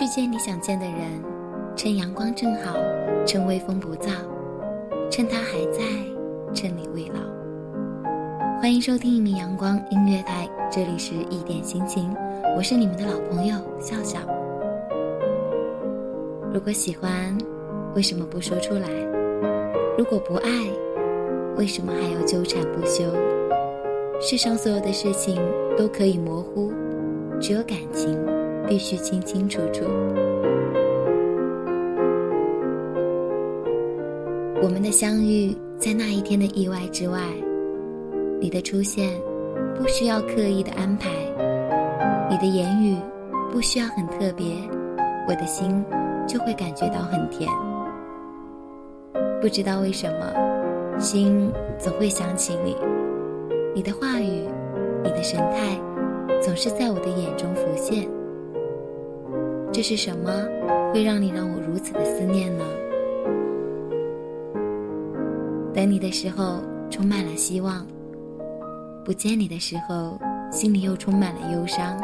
去见你想见的人，趁阳光正好，趁微风不燥，趁他还在，趁你未老。欢迎收听一米阳光音乐台，这里是一点心情，我是你们的老朋友笑笑。如果喜欢，为什么不说出来？如果不爱，为什么还要纠缠不休？世上所有的事情都可以模糊，只有感情必须清清楚楚。我们的相遇，在那一天的意外之外。你的出现，不需要刻意的安排，你的言语不需要很特别，我的心就会感觉到很甜。不知道为什么，心总会想起你，你的话语，你的神态，总是在我的眼中浮现。这是什么会让你让我如此的思念呢？等你的时候，充满了希望。不见你的时候，心里又充满了忧伤，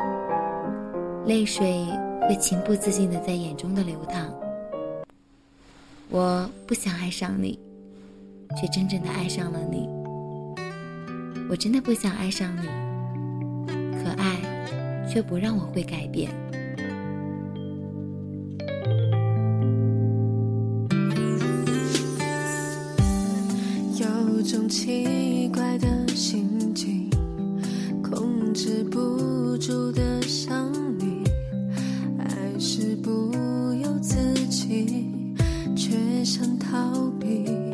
泪水会情不自禁的在眼中的流淌。我不想爱上你，却真正的爱上了你。我真的不想爱上你，可爱却不让我会改变。奇怪的。心情控制不住的想你，爱是不由自己，却想逃避。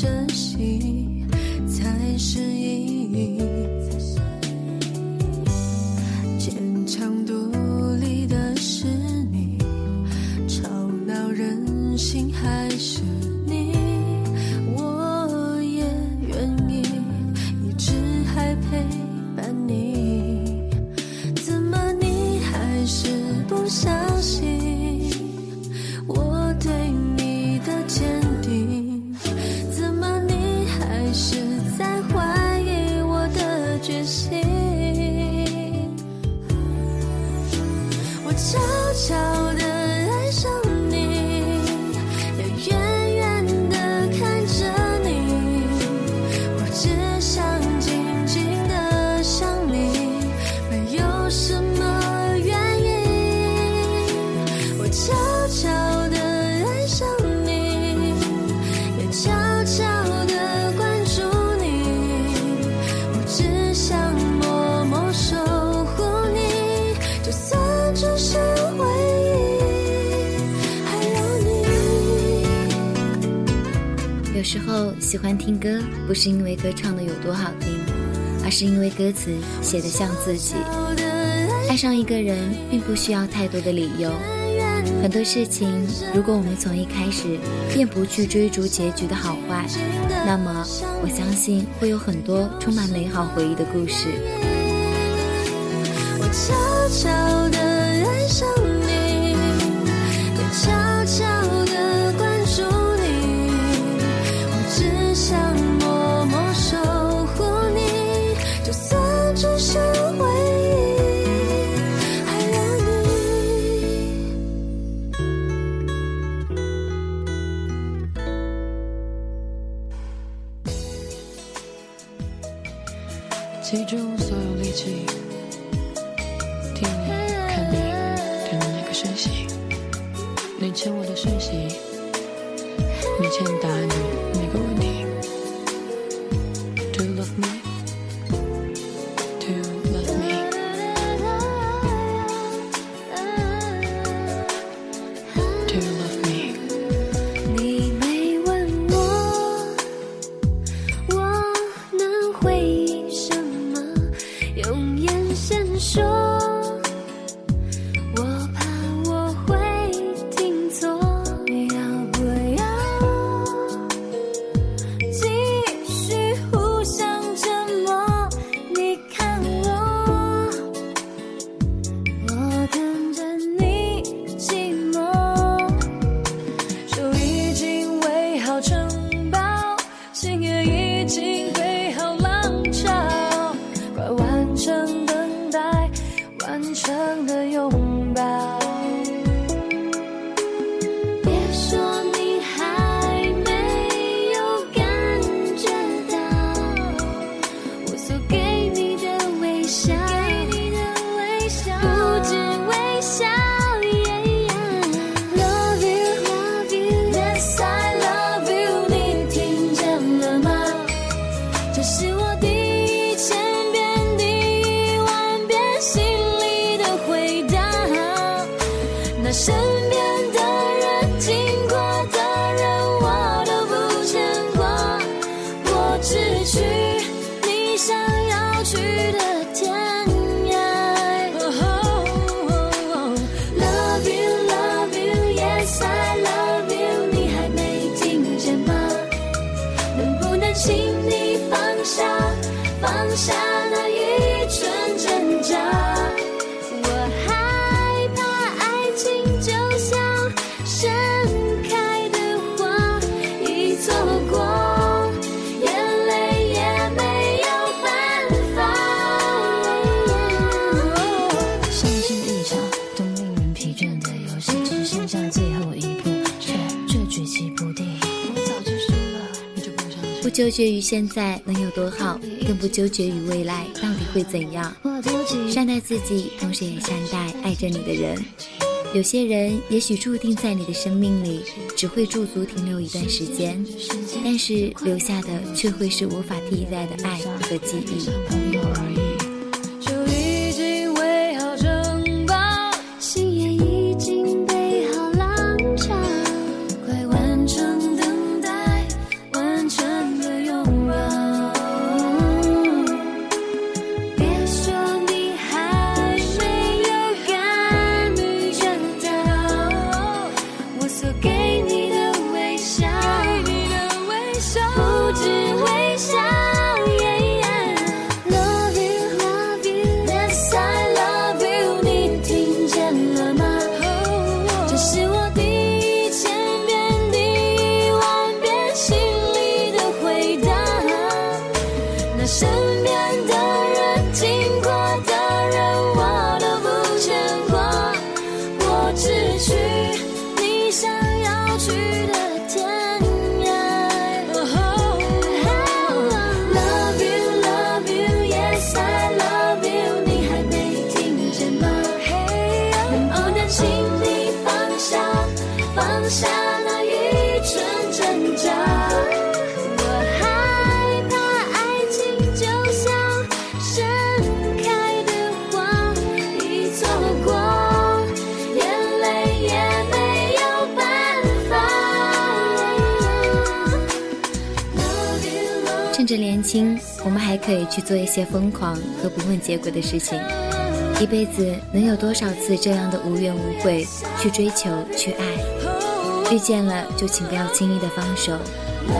珍惜才是喜欢听歌不是因为歌唱的有多好听而是因为歌词写的像自己。爱上一个人并不需要太多的理由很多事情如果我们从一开始便不去追逐结局的好坏那么我相信会有很多充满美好回忆的故事。我悄悄的集中所有力气，听你、看你、等那个讯息，你欠我的讯息，你欠答案的每个问题。To love me。纠结于现在能有多好更不纠结于未来到底会怎样。善待自己同时也善待爱着你的人。有些人也许注定在你的生命里只会驻足停留一段时间但是留下的却会是无法替代的爱和记忆。朋友着年轻，我们还可以去做一些疯狂和不问结果的事情。一辈子能有多少次这样的无怨无悔去追求、去爱？遇见了就请不要轻易的放手，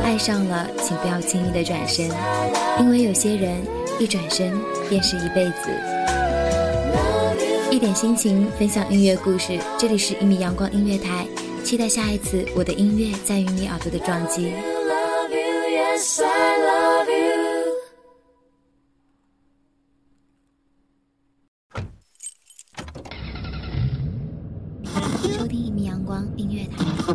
爱上了请不要轻易的转身，因为有些人一转身便是一辈子。一点心情，分享音乐故事，这里是一米阳光音乐台，期待下一次我的音乐在于你耳朵的撞击。收听一米阳光音乐台，你